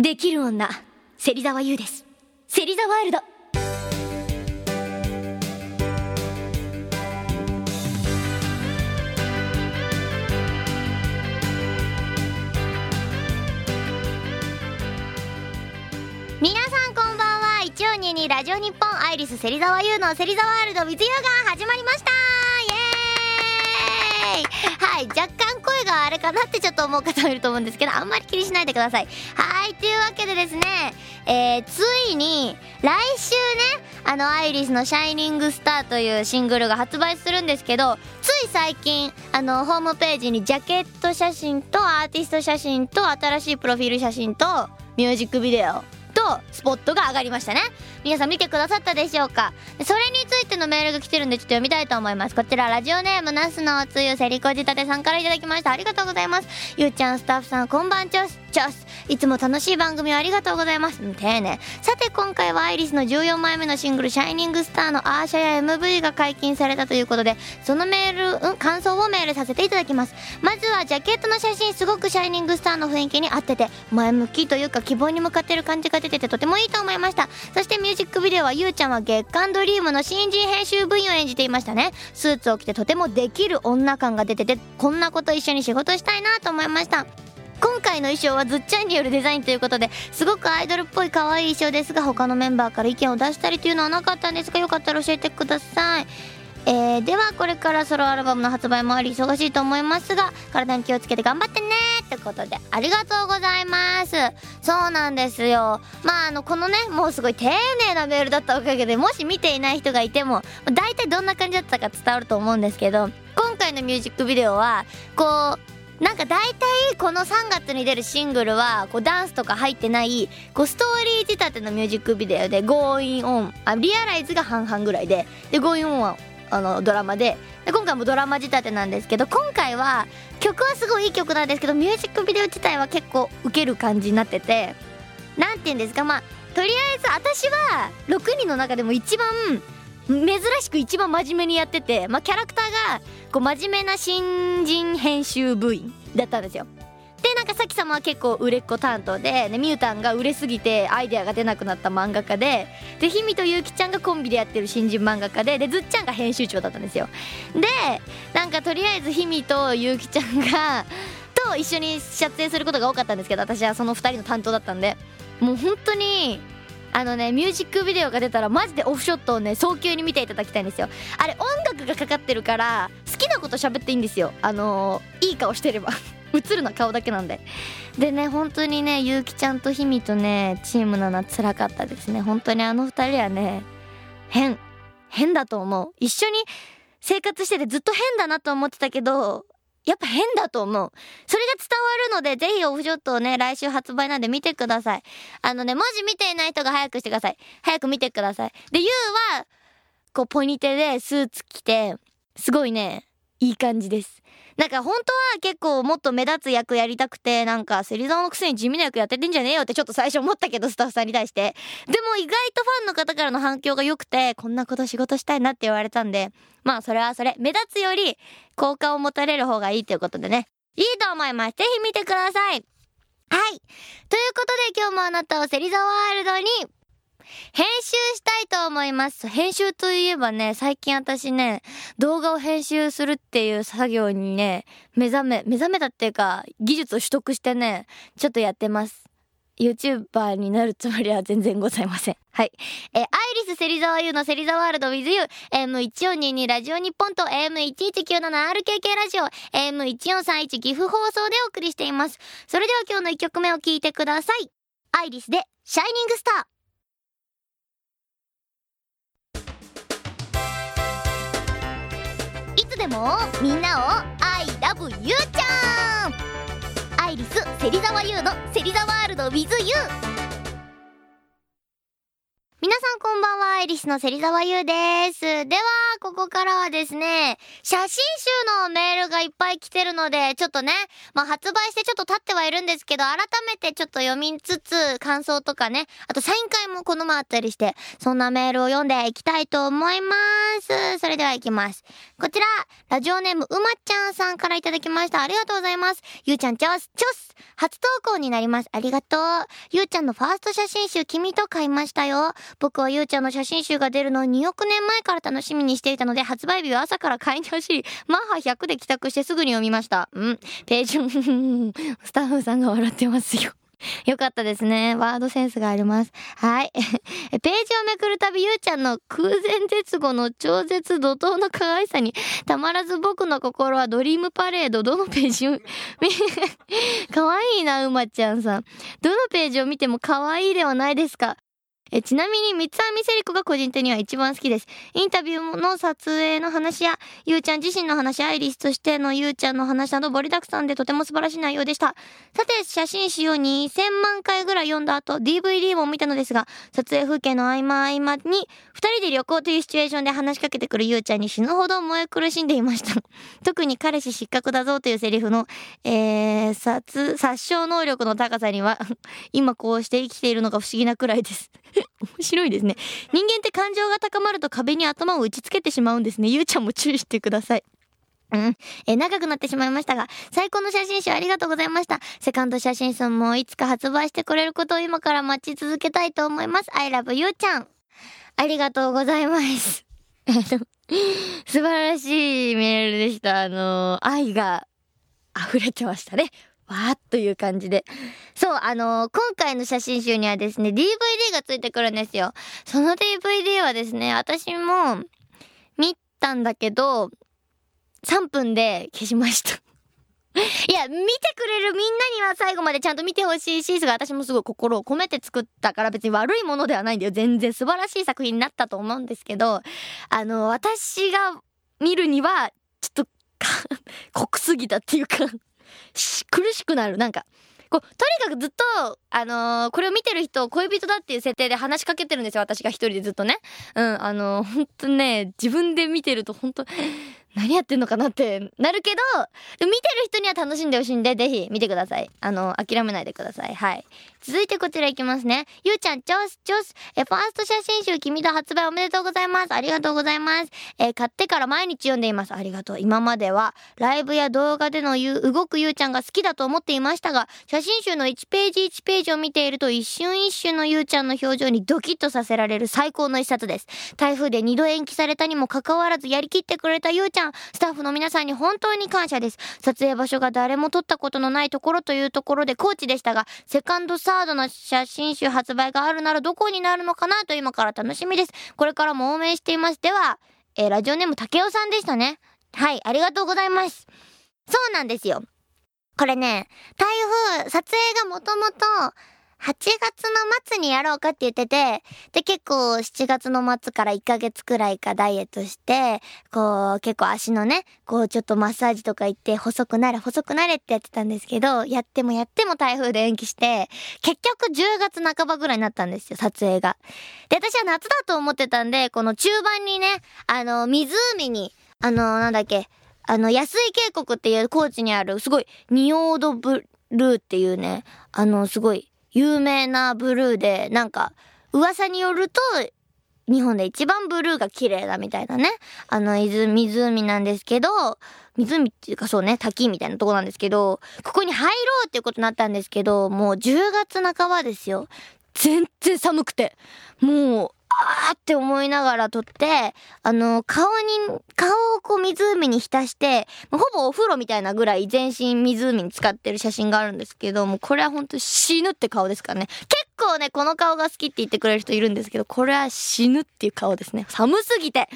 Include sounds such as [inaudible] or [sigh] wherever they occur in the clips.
できる女芹沢優です。芹沢ワールド。皆さんこんばんは。一応ににラジオ日本アイリス芹沢優の芹沢ワールド with you が始まりました。イエーイ。はい若干声があれかなってちょっと思う方もいると思うんですけどあんまり気にしないでください。はいというわけでですねえー、ついに来週ねあのアイリスの「シャイニングスター」というシングルが発売するんですけどつい最近あのホームページにジャケット写真とアーティスト写真と新しいプロフィール写真とミュージックビデオスポットが上がりましたね。皆さん見てくださったでしょうか？それについてのメールが来てるんでちょっと読みたいと思います。こちらラジオネームナスのおつゆセリコ仕立てさんからいただきました。ありがとうございます。ゆうちゃんスタッフさんこんばんちょすちょすいつも楽しい番組をありがとうございます。丁寧。さて今回はアイリスの14枚目のシングル「シャイニングスター」のアーシャや MV が解禁されたということでそのメール、うん、感想をメールさせていただきます。まずはジャケットの写真すごくシャイニングスターの雰囲気に合ってて前向きというか希望に向かってる感じが出ててとてもいいと思いました。そしてミュージックビデオはゆうちゃんは月刊ドリームの新人編集部員を演じていましたね。スーツを着てとてもできる女感が出ててこんなこと一緒に仕事したいなと思いました。今回の衣装はずっちゃんによるデザインということですごくアイドルっぽい可愛い衣装ですが他のメンバーから意見を出したりというのはなかったんですがよかったら教えてください。えー、ではこれからソロアルバムの発売もあり忙しいと思いますが体に気をつけて頑張ってねってことでありがとうございます。そうなんですよ。まああのこのねもうすごい丁寧なメールだったおかげでもし見ていない人がいても大体どんな感じだったか伝わると思うんですけど今回のミュージックビデオはこうなんか大体この3月に出るシングルはこうダンスとか入ってないこうストーリー仕立てのミュージックビデオで Going On あリアライズが半々ぐらいで。で Going On はあのドラマで。で今回もドラマ仕立てなんですけど今回は曲はすごいいい曲なんですけどミュージックビデオ自体は結構ウケる感じになってて。何て言うんですかまあとりあえず私は6人の中でも一番珍しく一番真面目にやってて、まあ、キャラクターがこう真面目な新人編集部員だったんですよ。でなんかさき様は結構売れっ子担当ででみゆたんが売れすぎてアイデアが出なくなった漫画家ででひみとゆうきちゃんがコンビでやってる新人漫画家ででずっちゃんが編集長だったんですよ。でなんかとりあえずひみとゆうきちゃんがと一緒に撮影することが多かったんですけど私はその2人の担当だったんでもう本当にあのねミュージックビデオが出たらマジでオフショットをね早急に見ていただきたいんですよ。あれ音楽がかかってるから好きなこと喋っていいんですよ。あのー、いい顔してれば。[laughs] 映るのは顔だけなんで。でね本当にねゆうきちゃんとひみとねチームなのは辛かったですね。本当にあの二人はね変変だと思う。一緒に生活しててずっと変だなと思ってたけどやっぱ変だと思う。それが伝わるので、ぜひオフショットをね、来週発売なんで見てください。あのね、文字見ていない人が早くしてください。早く見てください。で、ゆうは、こう、ポニテでスーツ着て、すごいね、いい感じです。なんか本当は結構もっと目立つ役やりたくて、なんか芹沢のくせに地味な役やっててんじゃねえよってちょっと最初思ったけど、スタッフさんに対して。でも意外とファンの方からの反響が良くて、こんなこと仕事したいなって言われたんで、まあそれはそれ、目立つより好感を持たれる方がいいということでね。いいと思います。ぜひ見てください。はい。ということで今日もあなたを芹沢ワールドに編集したいと思います。編集といえばね、最近私ね、動画を編集するっていう作業にね、目覚め、目覚めたっていうか、技術を取得してね、ちょっとやってます。YouTuber になるつもりは全然ございません。はい。え、アイリス芹沢優の芹沢ワールド with you、M1422 ラジオ日本と AM1197RKK ラジオ、AM1431 岐阜放送でお送りしています。それでは今日の1曲目を聴いてください。アイリスで、シャイニングスター。でもみんなを「I love you ちゃん」アイリス芹沢優の芹沢ワールド with you 皆さんこんばんは、アイリスの芹沢優です。では、ここからはですね、写真集のメールがいっぱい来てるので、ちょっとね、まあ発売してちょっと経ってはいるんですけど、改めてちょっと読みつつ、感想とかね、あとサイン会もこの前あったりして、そんなメールを読んでいきたいと思います。それでは行きます。こちら、ラジオネームうまちゃんさんからいただきました。ありがとうございます。ゆうちゃんチョス、チョス初投稿になります。ありがとう。ゆうちゃんのファースト写真集、君と買いましたよ。僕はゆうちゃんの写真集が出るのを2億年前から楽しみにしていたので、発売日は朝から買いに走り、マッハ100で帰宅してすぐに読みました。うん。ページ、[laughs] スタッフさんが笑ってますよ。[laughs] よかったですね。ワードセンスがあります。はい。[laughs] ページをめくるたび、ゆうちゃんの空前絶後の超絶怒涛の可愛さに、たまらず僕の心はドリームパレード。どのページを、可愛いな、うまちゃんさん。どのページを見ても可愛いではないですか。えちなみに三つ編みセリコが個人的には一番好きです。インタビューの撮影の話や、ゆうちゃん自身の話、アイリスとしてのゆうちゃんの話など盛りだくさんでとても素晴らしい内容でした。さて、写真集を2000万回ぐらい読んだ後、DVD も見たのですが、撮影風景の合間合間に、二人で旅行というシチュエーションで話しかけてくるゆうちゃんに死ぬほど燃え苦しんでいました。[laughs] 特に彼氏失格だぞというセリフの、えー、殺、殺傷能力の高さには [laughs] 今こうして生きているのが不思議なくらいです。[laughs] 面白いですね。人間って感情が高まると壁に頭を打ちつけてしまうんですね。ゆうちゃんも注意してください。うん。え長くなってしまいましたが、最高の写真集ありがとうございました。セカンド写真集もいつか発売してくれることを今から待ち続けたいと思います。I love you ちゃん。ありがとうございます。[laughs] 素晴らしいメールでした。あの愛が溢れてましたね。わーっという感じで。そう、あのー、今回の写真集にはですね、DVD がついてくるんですよ。その DVD はですね、私も見たんだけど、3分で消しました。[laughs] いや、見てくれるみんなには最後までちゃんと見てほしいし、私もすごい心を込めて作ったから別に悪いものではないんだよ。全然素晴らしい作品になったと思うんですけど、あの、私が見るには、ちょっと、[laughs] 濃すぎたっていうか苦しくなる。なんか、こう、とにかくずっと、あのー、これを見てる人を、恋人だっていう設定で話しかけてるんですよ、私が一人でずっとね。うん、あのー、ほんとね、自分で見てるとほんと、何やってんのかなってなるけど、見てる人には楽しんでほしいんで、ぜひ見てください。あの、諦めないでください。はい。続いてこちらいきますね。ゆうちゃん、チョス、チョス。え、ファースト写真集、君と発売おめでとうございます。ありがとうございます。え買ってから毎日読んでいます。ありがとう。今までは、ライブや動画でのゆ動くゆうちゃんが好きだと思っていましたが、写真集の1ページ1ページを見ていると、一瞬一瞬のゆうちゃんの表情にドキッとさせられる最高の一冊です。台風で2度延期されたにもかかわらずやりきってくれたゆうちゃん、スタッフの皆さんに本当に感謝です。撮影場所が誰も撮ったことのないところというところで高知でしたが、セカンドサードの写新集発売があるならどこになるのかなと今から楽しみです。これからも応援しています。では、えー、ラジオネーム竹雄さんでしたね。はい、ありがとうございます。そうなんですよ。これね、台風、撮影がもともと、8月の末にやろうかって言ってて、で、結構7月の末から1ヶ月くらいかダイエットして、こう、結構足のね、こうちょっとマッサージとか行って細くなれ細くなれってやってたんですけど、やってもやっても台風で延期して、結局10月半ばぐらいになったんですよ、撮影が。で、私は夏だと思ってたんで、この中盤にね、あの、湖に、あの、なんだっけ、あの、安井渓谷っていう高知にある、すごい、仁王ドブルーっていうね、あの、すごい、有名なブルーで、なんか、噂によると、日本で一番ブルーが綺麗だみたいなね。あの、湖なんですけど、湖っていうかそうね、滝みたいなとこなんですけど、ここに入ろうっていうことになったんですけど、もう10月半ばですよ。全然寒くて。もう、ーって思いながら撮って、あの、顔に、顔をこう湖に浸して、ほぼお風呂みたいなぐらい全身湖に使ってる写真があるんですけど、もうこれは本当死ぬって顔ですからね。結構ね、この顔が好きって言ってくれる人いるんですけど、これは死ぬっていう顔ですね。寒すぎて。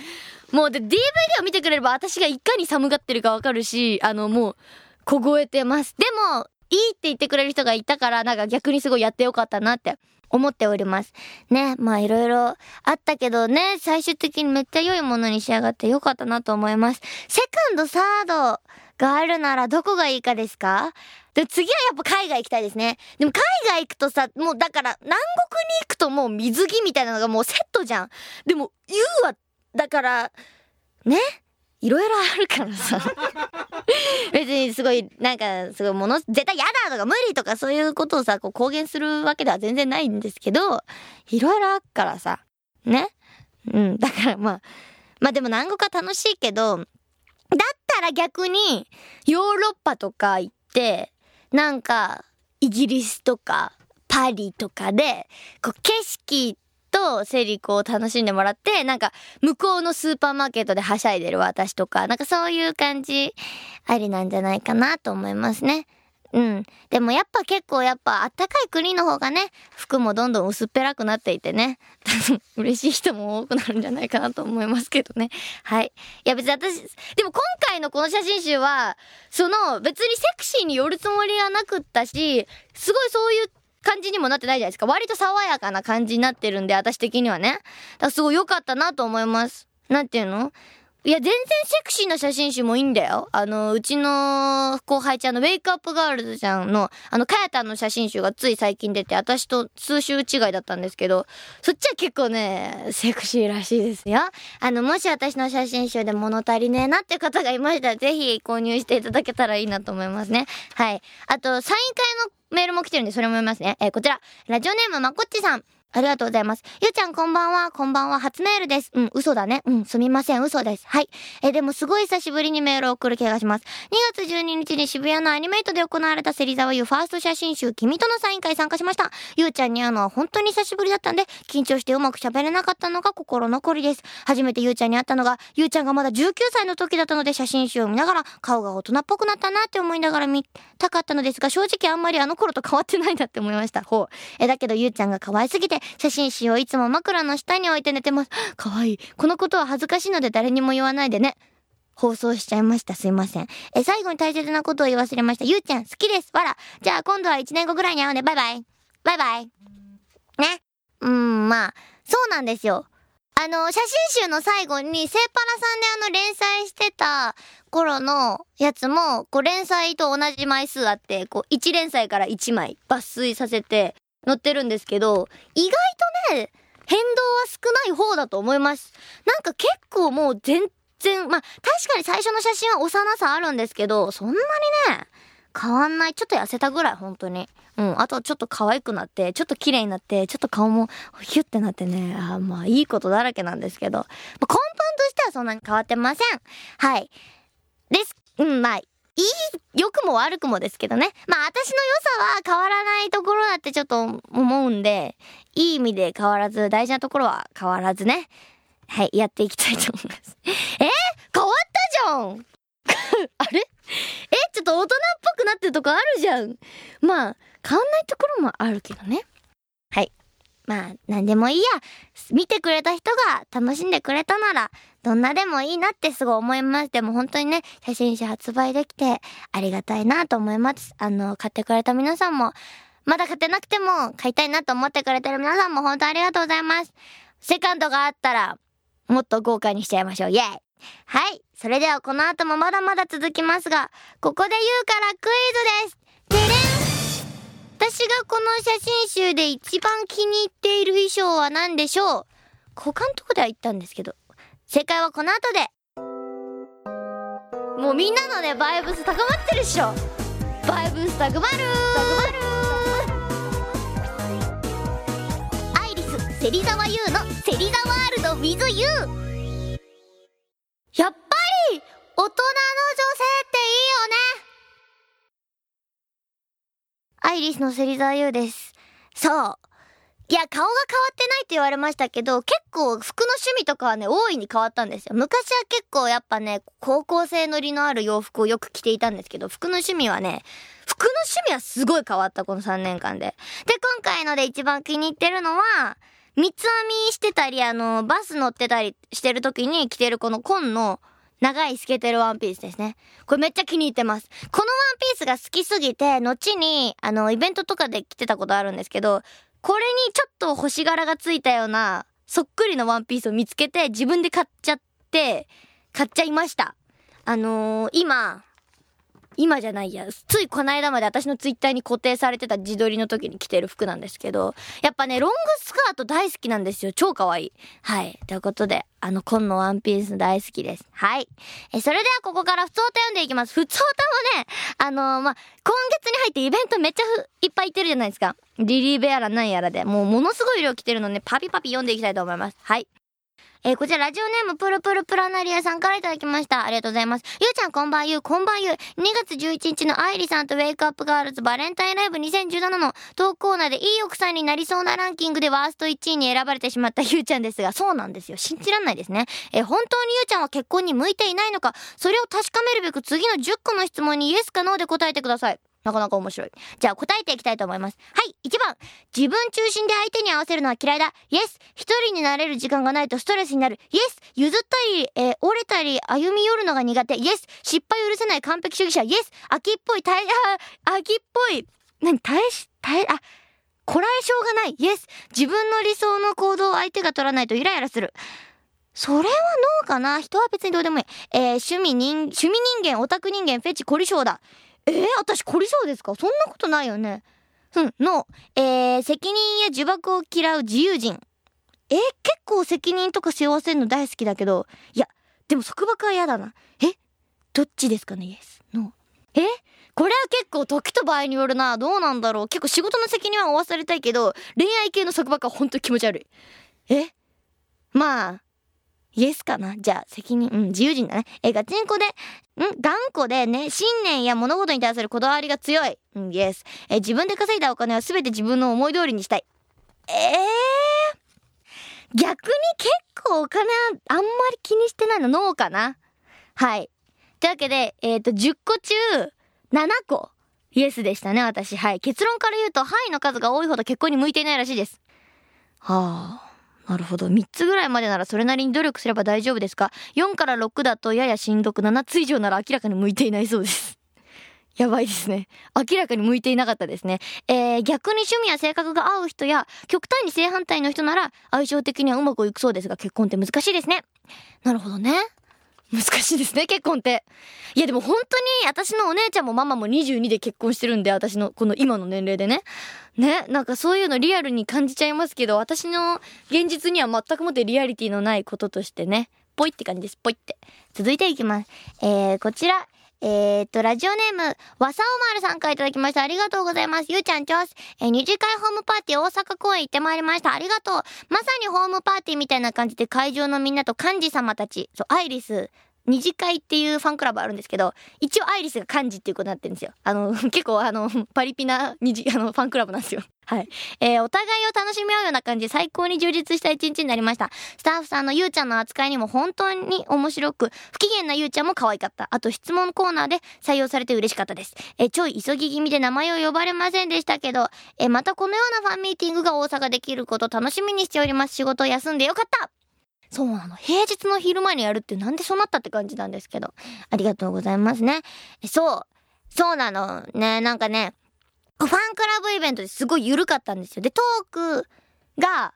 もうで、DVD を見てくれれば私がいかに寒がってるかわかるし、あの、もう、凍えてます。でも、いいって言ってくれる人がいたから、なんか逆にすごいやってよかったなって思っております。ね、まあいろいろあったけどね、最終的にめっちゃ良いものに仕上がってよかったなと思います。セカンド、サードがあるならどこがいいかですか？で、次はやっぱ海外行きたいですね。でも海外行くとさ、もうだから南国に行くともう水着みたいなのがもうセットじゃん。でも U は、だから、ねいろいろあるからさ。[laughs] 別にすごい、なんか、すごいもの、絶対嫌だとか無理とかそういうことをさ、こう公言するわけでは全然ないんですけど、いろいろあるからさ。ね？うん。だからまあ、まあでも南国は楽しいけど、だったら逆に、ヨーロッパとか行って、なんか、イギリスとか、パリとかで、こう景色とセリコを楽しんでもらって、なんか、向こうのスーパーマーケットではしゃいでる私とか、なんかそういう感じ、ありなんじゃないかなと思いますね。うん。でもやっぱ結構やっぱあったかい国の方がね、服もどんどん薄っぺらくなっていてね、[laughs] 嬉しい人も多くなるんじゃないかなと思いますけどね。はい。いや別に私、でも今回のこの写真集は、その別にセクシーによるつもりはなくったし、すごいそういう感じにもなってないじゃないですか。割と爽やかな感じになってるんで、私的にはね。だからすごい良かったなと思います。なんていうの？いや、全然セクシーな写真集もいいんだよ。あの、うちの後輩ちゃんのウェイクアップガールズちゃんの、あの、かやたんの写真集がつい最近出て、私と数週違いだったんですけど、そっちは結構ね、セクシーらしいですよ。あの、もし私の写真集で物足りねえなって方がいましたら、ぜひ購入していただけたらいいなと思いますね。はい。あと、サイン会のメールも来てるんで、それも読みますね。えー、こちら、ラジオネームまこっちさん。ありがとうございます。ゆうちゃんこんばんは。こんばんは。初メールです。うん、嘘だね。うん、すみません。嘘です。はい。え、でもすごい久しぶりにメールを送る気がします。2月12日に渋谷のアニメイトで行われた芹沢優ファースト写真集、君とのサイン会参加しました。ゆうちゃんに会うのは本当に久しぶりだったんで、緊張してうまく喋れなかったのが心残りです。初めてゆうちゃんに会ったのが、ゆうちゃんがまだ19歳の時だったので、写真集を見ながら、顔が大人っぽくなったなって思いながら見たかったのですが、正直あんまりあの頃と変わってないなって思いました。ほう。え、だけどゆうちゃんが可愛すぎて、写真集をいつも枕の下に置いて寝てます。[gasps] かわいい。このことは恥ずかしいので誰にも言わないでね。放送しちゃいました。すいません。え、最後に大切なことを言い忘れました。ゆうちゃん、好きです。わら。じゃあ今度は1年後ぐらいに会うね。バイバイ。バイバイ。ね。うん、まあ、そうなんですよ。あの、写真集の最後に、セーパラさんであの連載してた頃のやつも、こう連載と同じ枚数あって、こう1連載から1枚抜粋させて載ってるんですけど、意外とね、変動は少ない方だと思います。なんか結構もう全然、まあ確かに最初の写真は幼さあるんですけど、そんなにね、変わんない。ちょっと痩せたぐらい、本当に。うん。あとちょっと可愛くなって、ちょっと綺麗になって、ちょっと顔もヒュッてなってね、あまあいいことだらけなんですけど、まあ、根本としてはそんなに変わってません。はい。です。うん、まあ、いい、良くも悪くもですけどね。まあ私の良さは変わらないところだってちょっと思うんで、いい意味で変わらず、大事なところは変わらずね。はい、やっていきたいと思います。[laughs] え？ー、変わったじゃん [laughs] あれ？え、ちょっと大人っぽくなってるとこあるじゃん。まあ、変わんないところもあるけどね。まあ、なんでもいいや。見てくれた人が楽しんでくれたなら、どんなでもいいなってすごい思います。でも本当にね、写真集発売できてありがたいなと思います。あの、買ってくれた皆さんも、まだ買ってなくても買いたいなと思ってくれてる皆さんも本当ありがとうございます。セカンドがあったら、もっと豪華にしちゃいましょう。イェイはい。それではこの後もまだまだ続きますが、ここで言うからクイズですてれん私がこの写真集で一番気に入っている衣装は何でしょう？他のとこでは言ったんですけど、正解はこの後で。もうみんなのねバイブス高まってるっしょ。バイブス高まるアイリス芹沢優の「芹沢ワールド with you」アイリスの芹沢優ですそういや、顔が変わってないって言われましたけど、結構服の趣味とかはね、大いに変わったんですよ。昔は結構やっぱね、高校生乗りのある洋服をよく着ていたんですけど、服の趣味はね、服の趣味はすごい変わった、この3年間で。で、今回ので一番気に入ってるのは、三つ編みしてたり、あの、バス乗ってたりしてる時に着てるこの紺の長い透けてるワンピースですね。これめっちゃ気に入ってます。このワンピースが好きすぎて、後に、あの、イベントとかで着てたことあるんですけど、これにちょっと星柄がついたような、そっくりのワンピースを見つけて、自分で買っちゃって、買っちゃいました。あのー、今、今じゃないや。ついこの間まで私のツイッターに固定されてた自撮りの時に着てる服なんですけど、やっぱね、ロングスカート大好きなんですよ。超可愛い。はい。ということで、あの、紺のワンピース大好きです。はい。え、それではここから普通歌読んでいきます。普通歌もね、あのー、ま、今月に入ってイベントめっちゃいっぱい行ってるじゃないですか。リリーベアラなんやらで。もうものすごい量来てるので、パピパピ読んでいきたいと思います。はい。えー、こちらラジオネームプルプルプラナリアさんからいただきました。ありがとうございます。ゆうちゃんこんばんゆう、こんばんゆう。2月11日のアイリさんとウェイクアップガールズバレンタインライブ2017のトークコーナーでいい奥さんになりそうなランキングでワースト1位に選ばれてしまったゆうちゃんですが、そうなんですよ。信じらんないですね。えー、本当にゆうちゃんは結婚に向いていないのか、それを確かめるべく次の10個の質問にイエスかノーで答えてください。なかなか面白い。じゃあ答えていきたいと思います。はい、1番。自分中心で相手に合わせるのは嫌いだ。イエス。一人になれる時間がないとストレスになる。イエス。譲ったり、えー、折れたり、歩み寄るのが苦手。イエス。失敗許せない完璧主義者。イエス。秋っぽい、耐え、あ、秋っぽい。何？耐えし、耐え、あ、こらえ性がない。イエス。自分の理想の行動を相手が取らないとイライラする。それはノーかな？人は別にどうでもいい。えー、趣味人、趣味人間、オタク人間、フェチ、凝り性だ。えー、私凝り性ですか？そんなことないよね。うん、の、えー、責任や呪縛を嫌う自由人。えー、結構責任とか背負わせるの大好きだけど、いや、でも束縛は嫌だな。えどっちですかね？イエス。ノー。えこれは結構時と場合によるな。どうなんだろう。結構仕事の責任は負わされたいけど、恋愛系の束縛は本当気持ち悪い。えまあ、イエスかな？じゃあ、責任、うん、自由人だね。え、ガチンコで、ん頑固でね、信念や物事に対するこだわりが強い。うん、イエス。え、自分で稼いだお金は全て自分の思い通りにしたい。ええー、逆に結構お金あんまり気にしてないの、ノーかな？はい。というわけで、えっ、ー、と、10個中、7個、イエスでしたね、私。はい。結論から言うと、範囲の数が多いほど結婚に向いていないらしいです。はあ。なるほど。3つぐらいまでならそれなりに努力すれば大丈夫ですか ?4 から6だとややしんどく、7つ以上なら明らかに向いていないそうです。[laughs] やばいですね。明らかに向いていなかったですね。えー、逆に趣味や性格が合う人や、極端に正反対の人なら、相性的にはうまくいくそうですが、結婚って難しいですね。なるほどね。難しいですね、結婚って。いやでも本当に私のお姉ちゃんもママも22で結婚してるんで、私のこの今の年齢でね。ね、なんかそういうのリアルに感じちゃいますけど、私の現実には全くもってリアリティのないこととしてね、ぽいって感じです、ぽいって。続いていきます。えー、こちら、えー、っと、ラジオネーム、わさおまるさんからいただきました。ありがとうございます。ゆうちゃんちょす。えー、二次会ホームパーティー大阪公演行ってまいりました。ありがとう。まさにホームパーティーみたいな感じで会場のみんなと幹事様たち、そう、アイリス、二次会っていうファンクラブあるんですけど、一応アイリスが幹事っていうことになってるんですよ。あの、[laughs] 結構あの、パリピな二次、あの、ファンクラブなんですよ。[laughs] はい。えー、お互いを楽しみ合うような感じで最高に充実した一日になりました。スタッフさんのゆうちゃんの扱いにも本当に面白く、不機嫌なゆうちゃんも可愛かった。あと質問コーナーで採用されて嬉しかったです。えー、ちょい急ぎ気味で名前を呼ばれませんでしたけど、えー、またこのようなファンミーティングが大阪できること楽しみにしております。仕事を休んでよかったそうなの。平日の昼間にやるってなんでそうなったって感じなんですけど。ありがとうございますね。そう。そうなの。ね、なんかね、ファンクラブイベントですごい緩かったんですよ。で、トークが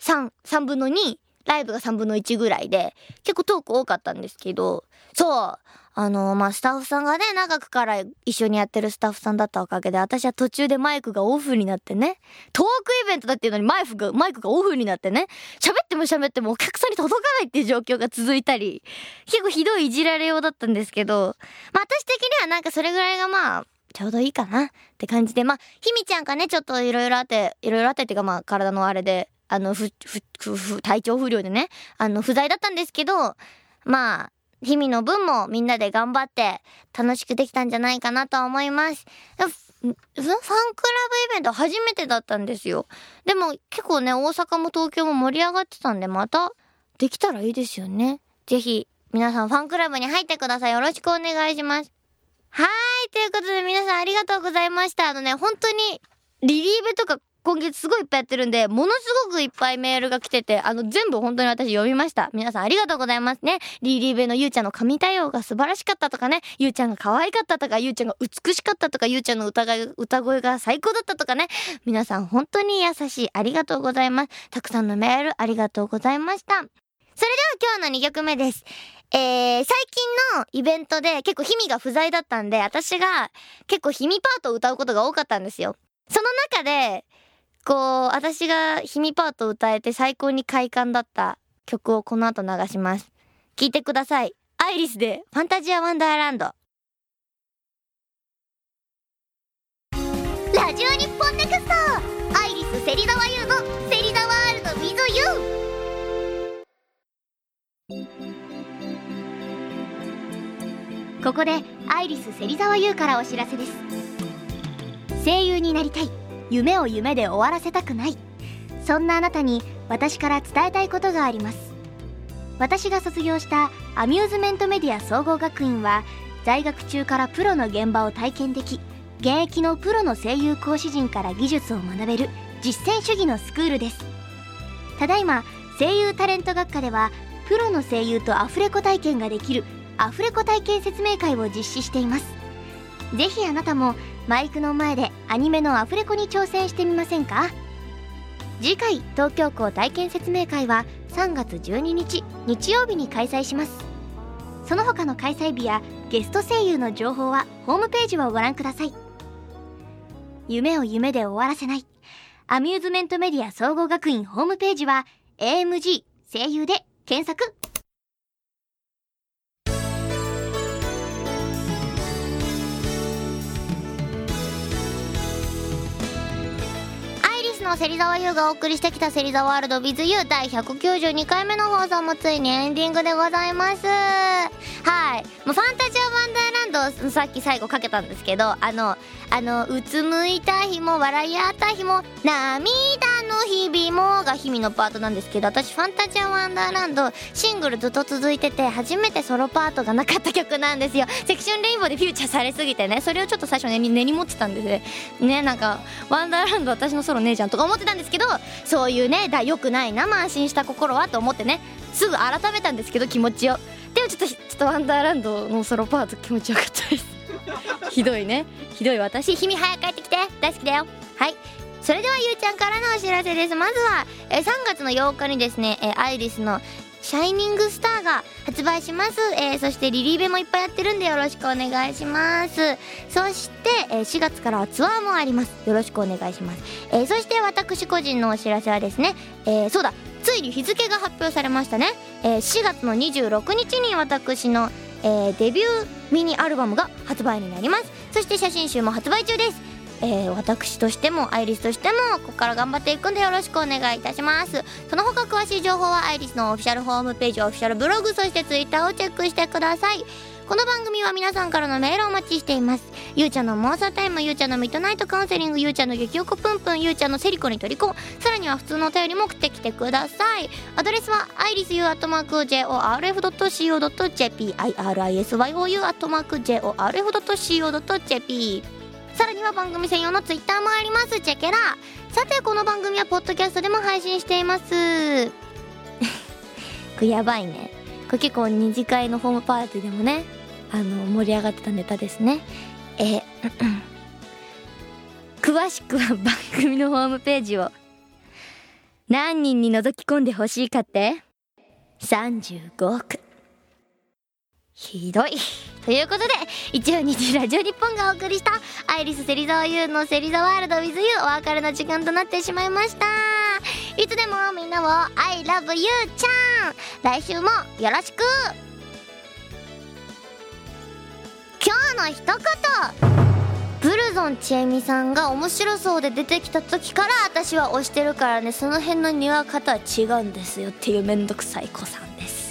3、3分の2、ライブが3分の1ぐらいで、結構トーク多かったんですけど、そう。あの、まあ、スタッフさんがね、長くから一緒にやってるスタッフさんだったおかげで、私は途中でマイクがオフになってね、トークイベントだっていうのにマイクが、マイクがオフになってね、喋っても喋ってもお客さんに届かないっていう状況が続いたり、結構ひどいいじられようだったんですけど、まあ、私的にはなんかそれぐらいがまあ、ちょうどいいかなって感じで、まあ、ひみちゃんがね、ちょっといろいろあって、いろいろあってっていうかまあ、体のあれで、あの、ふ、ふ、ふ、体調不良でね、あの、不在だったんですけど、まあ、日々の分もみんなで頑張って楽しくできたんじゃないかなと思います。ファンクラブイベント初めてだったんですよ。でも結構ね、大阪も東京も盛り上がってたんで、またできたらいいですよね。ぜひ、皆さんファンクラブに入ってください。よろしくお願いします。はい。ということで皆さんありがとうございました。あのね、本当に、リリーベとか今月すごいいっぱいやってるんで、ものすごくいっぱいメールが来てて、あの、全部本当に私読みました。皆さんありがとうございますね。リーリーベのゆうちゃんの神対応が素晴らしかったとかね、ゆうちゃんが可愛かったとか、ゆうちゃんが美しかったとか、ゆうちゃんの歌歌声が最高だったとかね。皆さん本当に優しい。ありがとうございます。たくさんのメールありがとうございました。それでは今日の2曲目です。えー、最近のイベントで結構ヒミが不在だったんで、私が結構ヒミパートを歌うことが多かったんですよ。その中で、こう、私がヒミパートを歌えて最高に快感だった曲をこの後流します。聴いてください。アイリスでファンタジアワンダーランド。ラジオ日本ネクストアイリス芹沢優のセリザワールド with you ここでアイリス芹沢優からお知らせです声優になりたい夢を夢で終わらせたくない。そんなあなたに私から伝えたいことがあります。私が卒業したアミューズメントメディア総合学院は在学中からプロの現場を体験でき現役のプロの声優講師陣から技術を学べる実践主義のスクールです。ただいま声優タレント学科ではプロの声優とアフレコ体験ができるアフレコ体験説明会を実施しています。ぜひあなたもマイクの前でアニメのアフレコに挑戦してみませんか？次回東京校体験説明会は3月12日日曜日に開催します。その他の開催日やゲスト声優の情報はホームページをご覧ください。夢を夢で終わらせない。アミューズメントメディア総合学院ホームページは AMG 声優で検索。の芹沢優がお送りしてきた芹沢ワールド WithYou 第192回目の放送もついにエンディングでございます。はい。もうファンタジアワンダーラドさっき最後かけたんですけど、あの、あの、うつむいた日も笑い合った日も涙の日々もが日々のパートなんですけど、私ファンタジアワンダーランドシングルずっと続いてて初めてソロパートがなかった曲なんですよ。セクションレインボーでフューチャーされすぎてね、それをちょっと最初に根に持ってたんですね。ね、なんか、ワンダーランド私のソロねえじゃんとか思ってたんですけどそういうねだ良くないな慢心した心はと思ってねすぐ改めたんですけど気持ちをでもちょっとちょっとワンダーランドのソロパート気持ちよかったです。[laughs] ひどいね。ひどい私。日々早く帰ってきて。大好きだよ。はい。それではゆうちゃんからのお知らせです。まずは、え3月の8日にですね、えアイリスのシャイニングスターが発売します、えー、そしてリリーベもいっぱいやってるんでよろしくお願いします。そして、えー、4月からはツアーもあります。よろしくお願いします、えー、そして私個人のお知らせはですね、えー、そうだついに日付が発表されましたね、えー、4月の26日に私の、えー、デビューミニアルバムが発売になります。そして写真集も発売中です。えー、私としてもアイリスとしてもここから頑張っていくんでよろしくお願いいたします。その他詳しい情報はアイリスのオフィシャルホームページオフィシャルブログそしてツイッターをチェックしてください。この番組は皆さんからのメールをお待ちしています。ゆうちゃんの妄想タイムゆうちゃんのミッドナイトカウンセリングゆうちゃんの激おこぷんぷんゆうちゃんのセリコに取りこさらには普通のお便りも送ってきてください。アドレスはアイリスユーアットマーク JORF.CO.JP IRISYOU アットマーク JORF.CO.JP さらには番組専用のツイッターもあります。チェケラさてこの番組はポッドキャストでも配信しています。[laughs] やばいね。これ結構二次会のホームパーティーでもねあの盛り上がってたネタですねえ詳しくは番組のホームページを何人に覗き込んでほしいかって35億ひどい。ということで、一応日ラジオ日本がお送りしたアイリス芹沢優の芹沢ワールド with you お別れの時間となってしまいました。いつでもみんなを I love you ちゃん。来週もよろしく。今日の一言。ブルゾンちえみさんが面白そうで出てきた時から私は推してるからね。その辺のにわかとは違うんですよ。っていうめんどくさい子さんです。